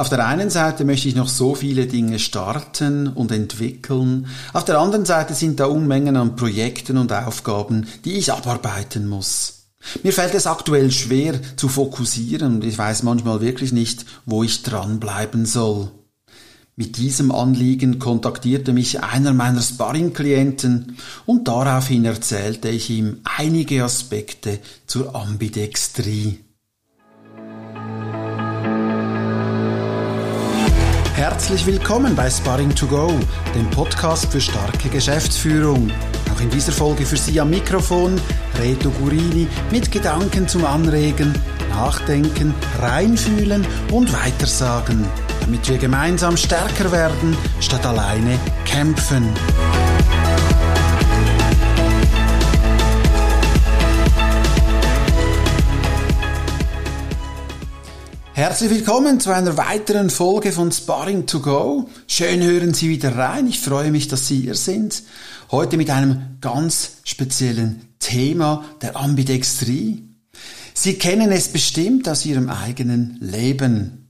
Auf der einen Seite möchte ich noch so viele Dinge starten und entwickeln. Auf der anderen Seite sind da Unmengen an Projekten und Aufgaben, die ich abarbeiten muss. Mir fällt es aktuell schwer zu fokussieren und ich weiß manchmal wirklich nicht, wo ich dranbleiben soll. Mit diesem Anliegen kontaktierte mich einer meiner Sparring-Klienten und daraufhin erzählte ich ihm einige Aspekte zur Ambidextrie. Herzlich willkommen bei Sparring to Go, dem Podcast für starke Geschäftsführung. Auch in dieser Folge für Sie am Mikrofon Reto Gurini mit Gedanken zum Anregen, Nachdenken, Reinfühlen und Weitersagen, damit wir gemeinsam stärker werden, statt alleine kämpfen. Herzlich willkommen zu einer weiteren Folge von Sparring to Go. Schön hören Sie wieder rein. Ich freue mich, dass Sie hier sind. Heute mit einem ganz speziellen Thema der Ambidextrie. Sie kennen es bestimmt aus Ihrem eigenen Leben.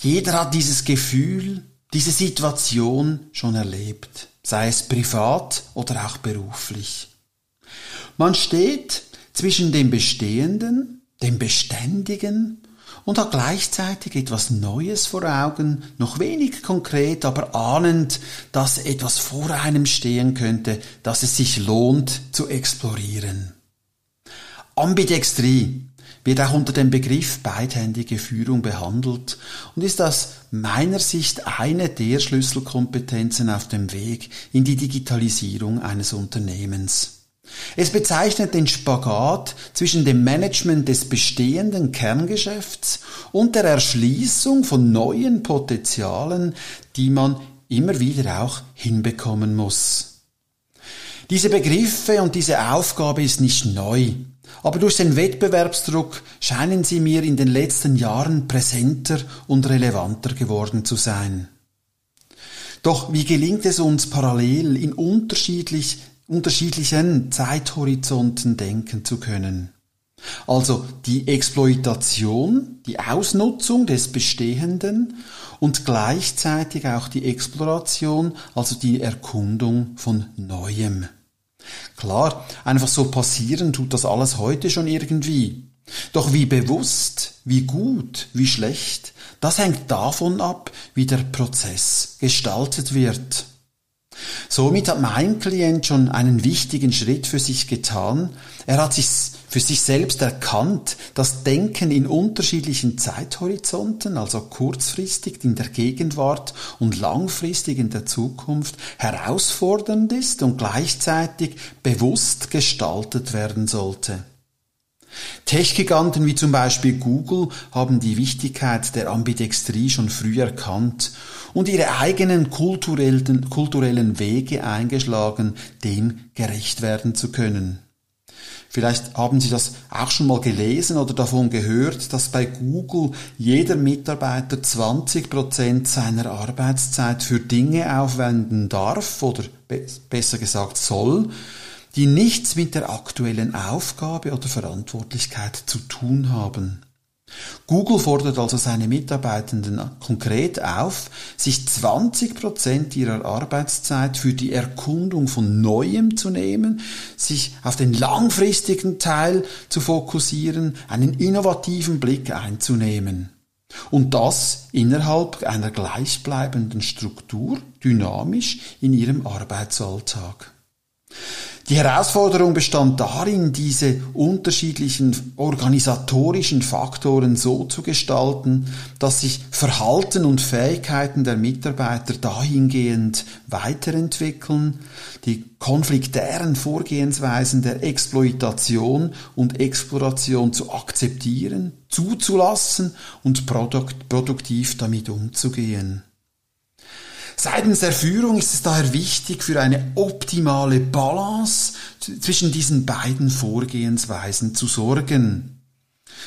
Jeder hat dieses Gefühl, diese Situation schon erlebt, sei es privat oder auch beruflich. Man steht zwischen dem Bestehenden, dem Beständigen und hat gleichzeitig etwas Neues vor Augen, noch wenig konkret, aber ahnend, dass etwas vor einem stehen könnte, dass es sich lohnt zu explorieren. Ambidextrie wird auch unter dem Begriff beidhändige Führung behandelt und ist aus meiner Sicht eine der Schlüsselkompetenzen auf dem Weg in die Digitalisierung eines Unternehmens. Es bezeichnet den Spagat zwischen dem Management des bestehenden Kerngeschäfts und der Erschließung von neuen Potenzialen, die man immer wieder auch hinbekommen muss. Diese Begriffe und diese Aufgabe ist nicht neu, aber durch den Wettbewerbsdruck scheinen sie mir in den letzten Jahren präsenter und relevanter geworden zu sein. Doch wie gelingt es uns parallel in unterschiedlich unterschiedlichen Zeithorizonten denken zu können. Also die Exploitation, die Ausnutzung des Bestehenden und gleichzeitig auch die Exploration, also die Erkundung von Neuem. Klar, einfach so passieren tut das alles heute schon irgendwie. Doch wie bewusst, wie gut, wie schlecht, das hängt davon ab, wie der Prozess gestaltet wird. Somit hat mein Klient schon einen wichtigen Schritt für sich getan. Er hat sich für sich selbst erkannt, dass Denken in unterschiedlichen Zeithorizonten, also kurzfristig in der Gegenwart und langfristig in der Zukunft, herausfordernd ist und gleichzeitig bewusst gestaltet werden sollte. Tech-Giganten wie zum Beispiel Google haben die Wichtigkeit der Ambidextrie schon früh erkannt und ihre eigenen kulturellen, kulturellen Wege eingeschlagen, dem gerecht werden zu können. Vielleicht haben Sie das auch schon mal gelesen oder davon gehört, dass bei Google jeder Mitarbeiter 20 Prozent seiner Arbeitszeit für Dinge aufwenden darf oder besser gesagt soll, die nichts mit der aktuellen Aufgabe oder Verantwortlichkeit zu tun haben. Google fordert also seine Mitarbeitenden konkret auf, sich 20 Prozent ihrer Arbeitszeit für die Erkundung von Neuem zu nehmen, sich auf den langfristigen Teil zu fokussieren, einen innovativen Blick einzunehmen. Und das innerhalb einer gleichbleibenden Struktur, dynamisch in ihrem Arbeitsalltag. Die Herausforderung bestand darin, diese unterschiedlichen organisatorischen Faktoren so zu gestalten, dass sich Verhalten und Fähigkeiten der Mitarbeiter dahingehend weiterentwickeln, die konfliktären Vorgehensweisen der Exploitation und Exploration zu akzeptieren, zuzulassen und produktiv damit umzugehen. Seitens der Führung ist es daher wichtig, für eine optimale Balance zwischen diesen beiden Vorgehensweisen zu sorgen.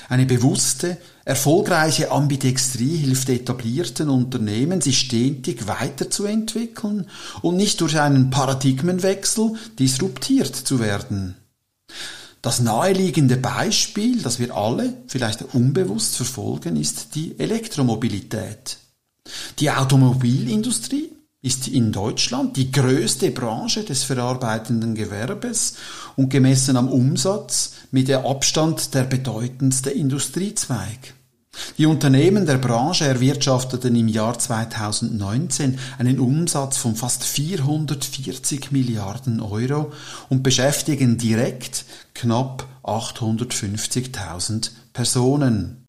Eine bewusste, erfolgreiche Ambidextrie hilft etablierten Unternehmen, sich stetig weiterzuentwickeln und nicht durch einen Paradigmenwechsel disruptiert zu werden. Das naheliegende Beispiel, das wir alle vielleicht unbewusst verfolgen, ist die Elektromobilität. Die Automobilindustrie ist in Deutschland die größte Branche des verarbeitenden Gewerbes und gemessen am Umsatz mit der Abstand der bedeutendste Industriezweig. Die Unternehmen der Branche erwirtschafteten im Jahr 2019 einen Umsatz von fast 440 Milliarden Euro und beschäftigen direkt knapp 850.000 Personen.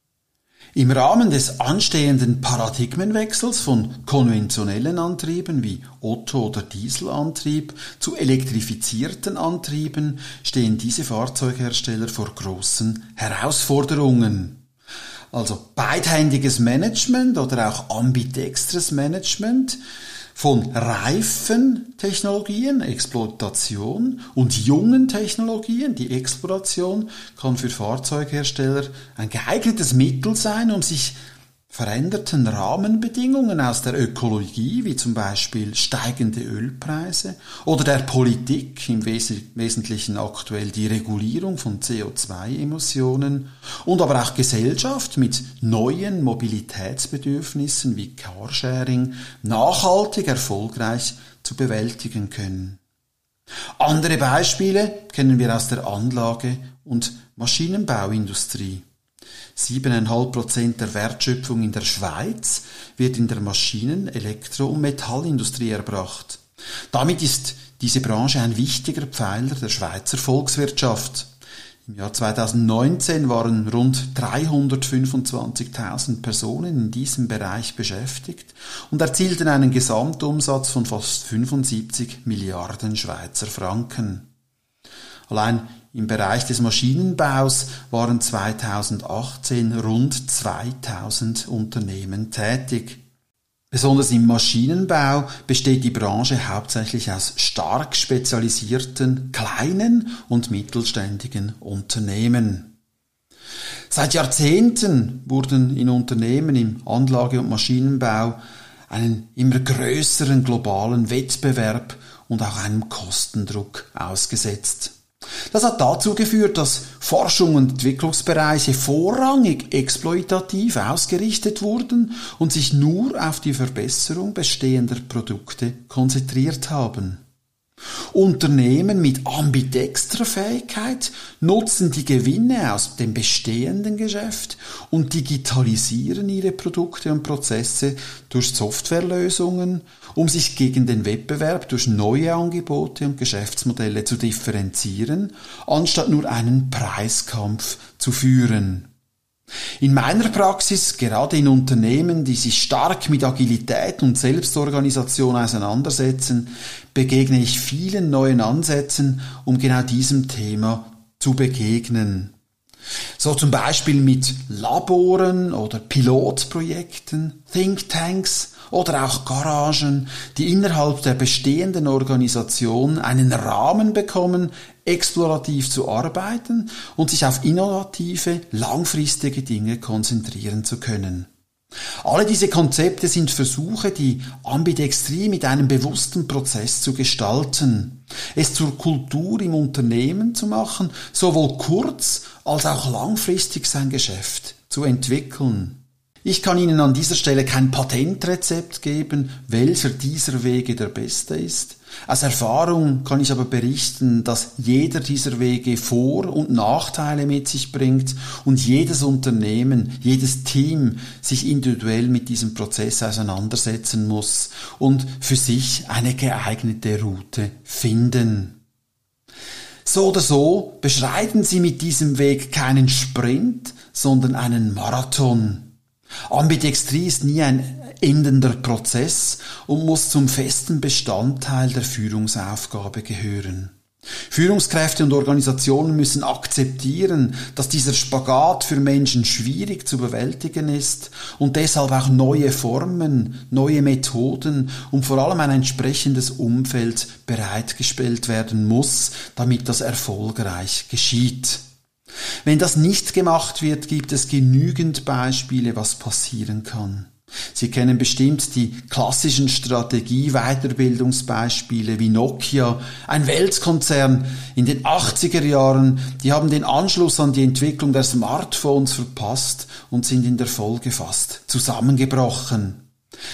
Im Rahmen des anstehenden Paradigmenwechsels von konventionellen Antrieben wie Otto- oder Dieselantrieb zu elektrifizierten Antrieben stehen diese Fahrzeughersteller vor großen Herausforderungen. Also beidhändiges Management oder auch ambidextres Management von reifen Technologien, Exploitation und jungen Technologien, die Exploration kann für Fahrzeughersteller ein geeignetes Mittel sein, um sich veränderten Rahmenbedingungen aus der Ökologie, wie zum Beispiel steigende Ölpreise, oder der Politik, im Wesentlichen aktuell die Regulierung von CO2-Emissionen, und aber auch Gesellschaft mit neuen Mobilitätsbedürfnissen wie Carsharing nachhaltig erfolgreich zu bewältigen können. Andere Beispiele kennen wir aus der Anlage- und Maschinenbauindustrie. 7,5 Prozent der Wertschöpfung in der Schweiz wird in der Maschinen-, Elektro- und Metallindustrie erbracht. Damit ist diese Branche ein wichtiger Pfeiler der Schweizer Volkswirtschaft. Im Jahr 2019 waren rund 325.000 Personen in diesem Bereich beschäftigt und erzielten einen Gesamtumsatz von fast 75 Milliarden Schweizer Franken. Allein im Bereich des Maschinenbaus waren 2018 rund 2000 Unternehmen tätig. Besonders im Maschinenbau besteht die Branche hauptsächlich aus stark spezialisierten kleinen und mittelständigen Unternehmen. Seit Jahrzehnten wurden in Unternehmen im Anlage- und Maschinenbau einen immer größeren globalen Wettbewerb und auch einem Kostendruck ausgesetzt. Das hat dazu geführt, dass Forschung und Entwicklungsbereiche vorrangig exploitativ ausgerichtet wurden und sich nur auf die Verbesserung bestehender Produkte konzentriert haben. Unternehmen mit ambidextrer Fähigkeit nutzen die Gewinne aus dem bestehenden Geschäft und digitalisieren ihre Produkte und Prozesse durch Softwarelösungen, um sich gegen den Wettbewerb durch neue Angebote und Geschäftsmodelle zu differenzieren, anstatt nur einen Preiskampf zu führen. In meiner Praxis, gerade in Unternehmen, die sich stark mit Agilität und Selbstorganisation auseinandersetzen, begegne ich vielen neuen Ansätzen, um genau diesem Thema zu begegnen. So zum Beispiel mit Laboren oder Pilotprojekten, Thinktanks oder auch Garagen, die innerhalb der bestehenden Organisation einen Rahmen bekommen, explorativ zu arbeiten und sich auf innovative, langfristige Dinge konzentrieren zu können. Alle diese Konzepte sind Versuche, die Ambidextrie mit einem bewussten Prozess zu gestalten, es zur Kultur im Unternehmen zu machen, sowohl kurz- als auch langfristig sein Geschäft zu entwickeln. Ich kann Ihnen an dieser Stelle kein Patentrezept geben, welcher dieser Wege der beste ist. Aus Erfahrung kann ich aber berichten, dass jeder dieser Wege Vor- und Nachteile mit sich bringt und jedes Unternehmen, jedes Team sich individuell mit diesem Prozess auseinandersetzen muss und für sich eine geeignete Route finden. So oder so beschreiten Sie mit diesem Weg keinen Sprint, sondern einen Marathon. Ambidextrie ist nie ein endender Prozess und muss zum festen Bestandteil der Führungsaufgabe gehören. Führungskräfte und Organisationen müssen akzeptieren, dass dieser Spagat für Menschen schwierig zu bewältigen ist und deshalb auch neue Formen, neue Methoden und vor allem ein entsprechendes Umfeld bereitgestellt werden muss, damit das erfolgreich geschieht. Wenn das nicht gemacht wird, gibt es genügend Beispiele, was passieren kann. Sie kennen bestimmt die klassischen Strategie-Weiterbildungsbeispiele wie Nokia, ein Weltkonzern in den 80er Jahren, die haben den Anschluss an die Entwicklung der Smartphones verpasst und sind in der Folge fast zusammengebrochen.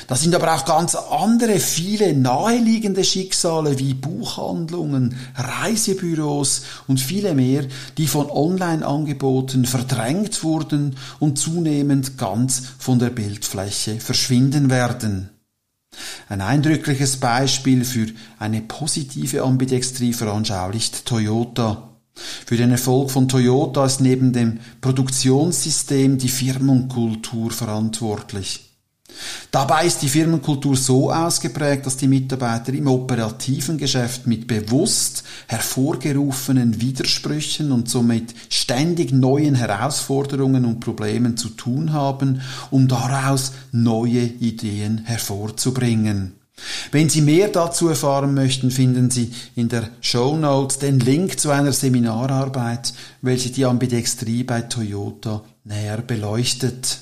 Da sind aber auch ganz andere, viele naheliegende Schicksale wie Buchhandlungen, Reisebüros und viele mehr, die von Online-Angeboten verdrängt wurden und zunehmend ganz von der Bildfläche verschwinden werden. Ein eindrückliches Beispiel für eine positive Ambidextrie veranschaulicht Toyota. Für den Erfolg von Toyota ist neben dem Produktionssystem die Firmenkultur verantwortlich. Dabei ist die Firmenkultur so ausgeprägt, dass die Mitarbeiter im operativen Geschäft mit bewusst hervorgerufenen Widersprüchen und somit ständig neuen Herausforderungen und Problemen zu tun haben, um daraus neue Ideen hervorzubringen. Wenn Sie mehr dazu erfahren möchten, finden Sie in der Show Notes den Link zu einer Seminararbeit, welche die Ambidextrie bei Toyota näher beleuchtet.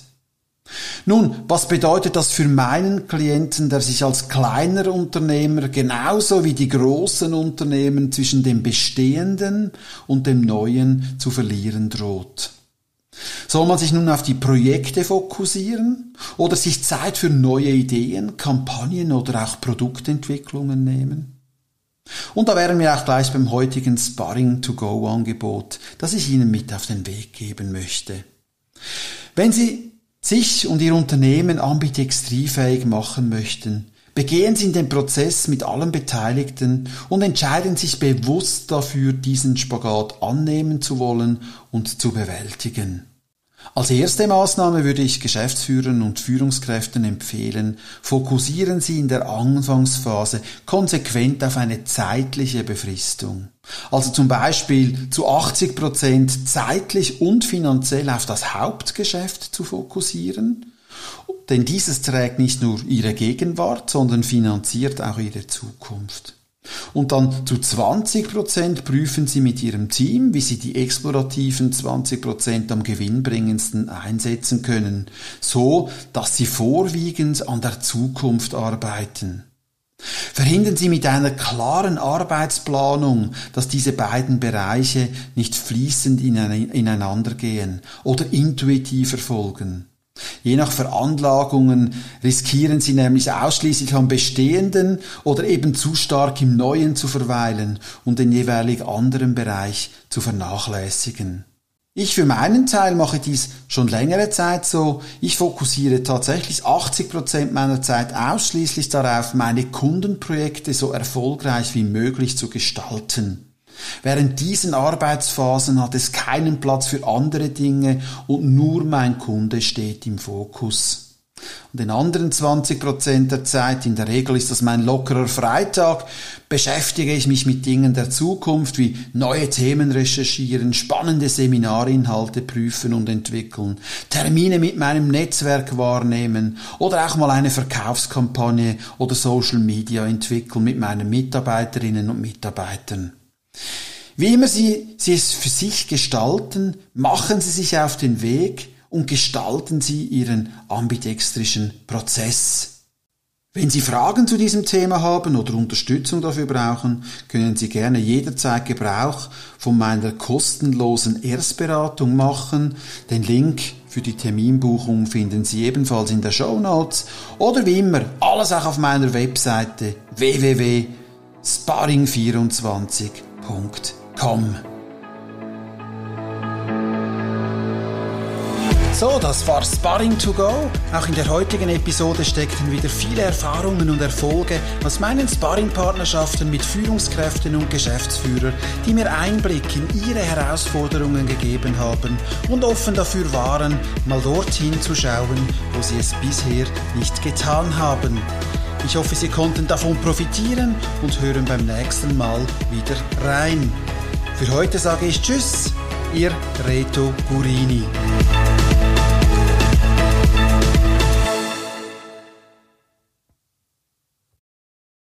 Nun, was bedeutet das für meinen Klienten, der sich als kleiner Unternehmer genauso wie die großen Unternehmen zwischen dem Bestehenden und dem Neuen zu verlieren droht? Soll man sich nun auf die Projekte fokussieren oder sich Zeit für neue Ideen, Kampagnen oder auch Produktentwicklungen nehmen? Und da wären wir auch gleich beim heutigen Sparring to Go Angebot, das ich Ihnen mit auf den Weg geben möchte. Wenn Sie sich und Ihr Unternehmen ambidextriefähig machen möchten, begehen Sie in den Prozess mit allen Beteiligten und entscheiden sich bewusst dafür, diesen Spagat annehmen zu wollen und zu bewältigen. Als erste Maßnahme würde ich Geschäftsführern und Führungskräften empfehlen, fokussieren Sie in der Anfangsphase konsequent auf eine zeitliche Befristung. Also zum Beispiel zu 80 Prozent zeitlich und finanziell auf das Hauptgeschäft zu fokussieren, denn dieses trägt nicht nur Ihre Gegenwart, sondern finanziert auch Ihre Zukunft. Und dann zu 20 Prozent prüfen Sie mit Ihrem Team, wie Sie die explorativen 20 Prozent am gewinnbringendsten einsetzen können, so dass Sie vorwiegend an der Zukunft arbeiten. Verhindern Sie mit einer klaren Arbeitsplanung, dass diese beiden Bereiche nicht fließend ineinander gehen oder intuitiv erfolgen. Je nach Veranlagungen riskieren sie nämlich ausschließlich am Bestehenden oder eben zu stark im Neuen zu verweilen und den jeweilig anderen Bereich zu vernachlässigen. Ich für meinen Teil mache dies schon längere Zeit so. Ich fokussiere tatsächlich 80 Prozent meiner Zeit ausschließlich darauf, meine Kundenprojekte so erfolgreich wie möglich zu gestalten. Während diesen Arbeitsphasen hat es keinen Platz für andere Dinge und nur mein Kunde steht im Fokus. Und den anderen 20 Prozent der Zeit, in der Regel ist das mein lockerer Freitag, beschäftige ich mich mit Dingen der Zukunft wie neue Themen recherchieren, spannende Seminarinhalte prüfen und entwickeln, Termine mit meinem Netzwerk wahrnehmen oder auch mal eine Verkaufskampagne oder Social Media entwickeln mit meinen Mitarbeiterinnen und Mitarbeitern. Wie immer Sie, Sie es für sich gestalten, machen Sie sich auf den Weg und gestalten Sie Ihren ambidextrischen Prozess. Wenn Sie Fragen zu diesem Thema haben oder Unterstützung dafür brauchen, können Sie gerne jederzeit Gebrauch von meiner kostenlosen Erstberatung machen. Den Link für die Terminbuchung finden Sie ebenfalls in der Show Notes oder wie immer alles auch auf meiner Webseite www.sparring24.com www.ecom. So, das war Sparring to Go. Auch in der heutigen Episode steckten wieder viele Erfahrungen und Erfolge aus meinen Sparring-Partnerschaften mit Führungskräften und Geschäftsführern, die mir Einblick in ihre Herausforderungen gegeben haben und offen dafür waren, mal dorthin zu schauen, wo sie es bisher nicht getan haben. Ich hoffe, Sie konnten davon profitieren und hören beim nächsten Mal wieder rein. Für heute sage ich Tschüss, Ihr Reto Gurini.